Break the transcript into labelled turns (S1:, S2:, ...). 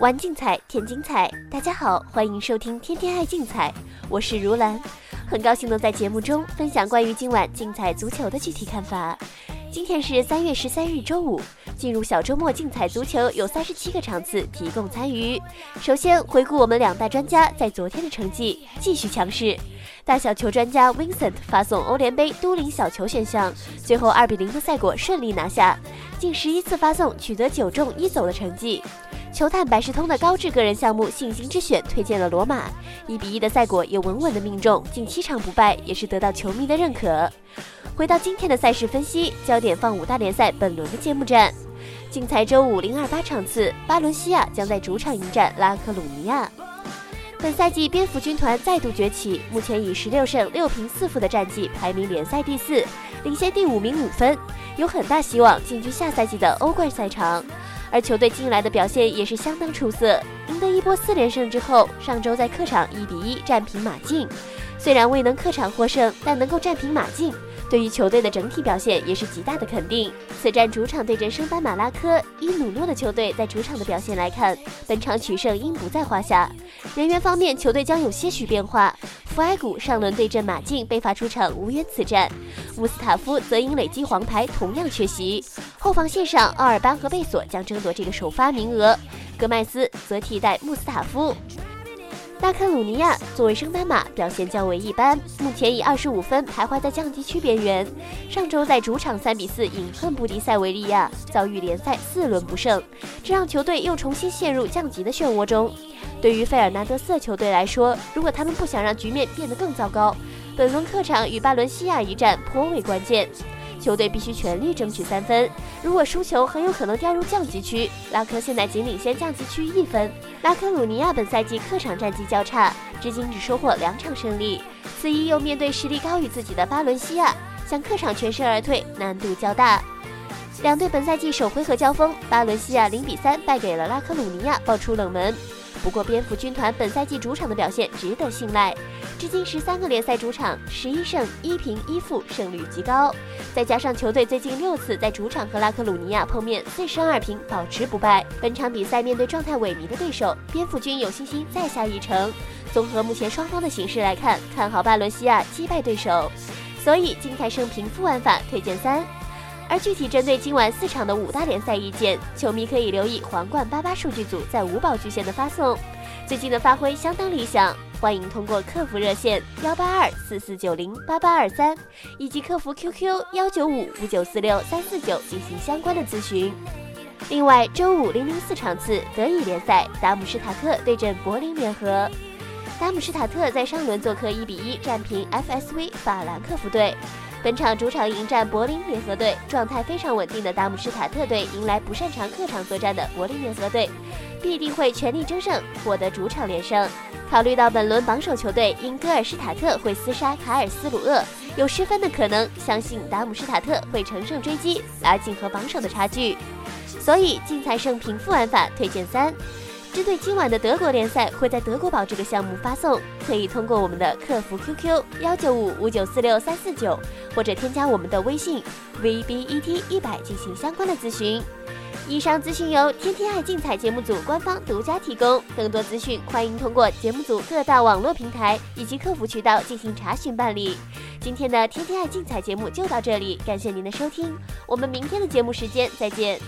S1: 玩竞彩，添精彩。大家好，欢迎收听《天天爱竞彩》，我是如兰，很高兴能在节目中分享关于今晚竞彩足球的具体看法。今天是三月十三日，周五。进入小周末竞彩足球有三十七个场次提供参与。首先回顾我们两大专家在昨天的成绩，继续强势。大小球专家 Vincent 发送欧联杯都灵小球选项，最后二比零的赛果顺利拿下，近十一次发送取得九中一走的成绩。球探百事通的高质个人项目信心之选推荐了罗马，一比一的赛果也稳稳的命中，近七场不败也是得到球迷的认可。回到今天的赛事分析，焦点放五大联赛本轮的揭幕战。竞彩周五零二八场次，巴伦西亚将在主场迎战拉科鲁尼亚。本赛季蝙蝠军团再度崛起，目前以十六胜六平四负的战绩排名联赛第四，领先第五名五分，有很大希望进军下赛季的欧冠赛场。而球队近来的表现也是相当出色，赢得一波四连胜之后，上周在客场一比一战平马竞。虽然未能客场获胜，但能够战平马竞。对于球队的整体表现也是极大的肯定。此战主场对阵升班马拉科，以努诺的球队在主场的表现来看，本场取胜应不在话下。人员方面，球队将有些许变化。弗埃古上轮对阵马竞被罚出场，无缘此战。穆斯塔夫则因累积黄牌同样缺席。后防线上，奥尔班和贝索将争夺这个首发名额，戈麦斯则替代穆斯塔夫。拉克鲁尼亚作为升班马，表现较为一般，目前以二十五分徘徊在降级区边缘。上周在主场三比四饮恨不敌塞维利亚，遭遇联赛四轮不胜，这让球队又重新陷入降级的漩涡中。对于费尔南德斯球队来说，如果他们不想让局面变得更糟糕，本轮客场与巴伦西亚一战颇为关键。球队必须全力争取三分，如果输球，很有可能掉入降级区。拉科现在仅领先降级区一分。拉科鲁尼亚本赛季客场战绩较差，至今只收获两场胜利，此役又面对实力高于自己的巴伦西亚，想客场全身而退难度较大。两队本赛季首回合交锋，巴伦西亚零比三败给了拉科鲁尼亚，爆出冷门。不过，蝙蝠军团本赛季主场的表现值得信赖，至今十三个联赛主场十一胜一平一负，胜率极高。再加上球队最近六次在主场和拉克鲁尼亚碰面，四胜二平，保持不败。本场比赛面对状态萎靡的对手，蝙蝠军有信心再下一城。综合目前双方的形势来看，看好巴伦西亚击败对手，所以金泰胜平负玩法推荐三。而具体针对今晚四场的五大联赛意见，球迷可以留意皇冠八八数据组在五宝巨献的发送，最近的发挥相当理想，欢迎通过客服热线幺八二四四九零八八二三以及客服 QQ 幺九五五九四六三四九进行相关的咨询。另外，周五零零四场次德乙联赛，达姆施塔特对阵柏林联合，达姆施塔特在上轮做客一比一战平 FSV 法兰克福队。本场主场迎战柏林联合队，状态非常稳定的达姆施塔特队迎来不擅长客场作战的柏林联合队，必定会全力争胜，获得主场连胜。考虑到本轮榜首球队因戈尔施塔特会厮杀卡尔斯鲁厄，有失分的可能，相信达姆施塔特会乘胜追击，拉近和榜首的差距。所以竞彩胜平负玩法推荐三。针对今晚的德国联赛，会在德国宝这个项目发送，可以通过我们的客服 QQ 幺九五五九四六三四九，或者添加我们的微信 VBET 一百进行相关的咨询。以上资讯由天天爱竞彩节目组官方独家提供，更多资讯欢迎通过节目组各大网络平台以及客服渠道进行查询办理。今天的天天爱竞彩节目就到这里，感谢您的收听，我们明天的节目时间再见。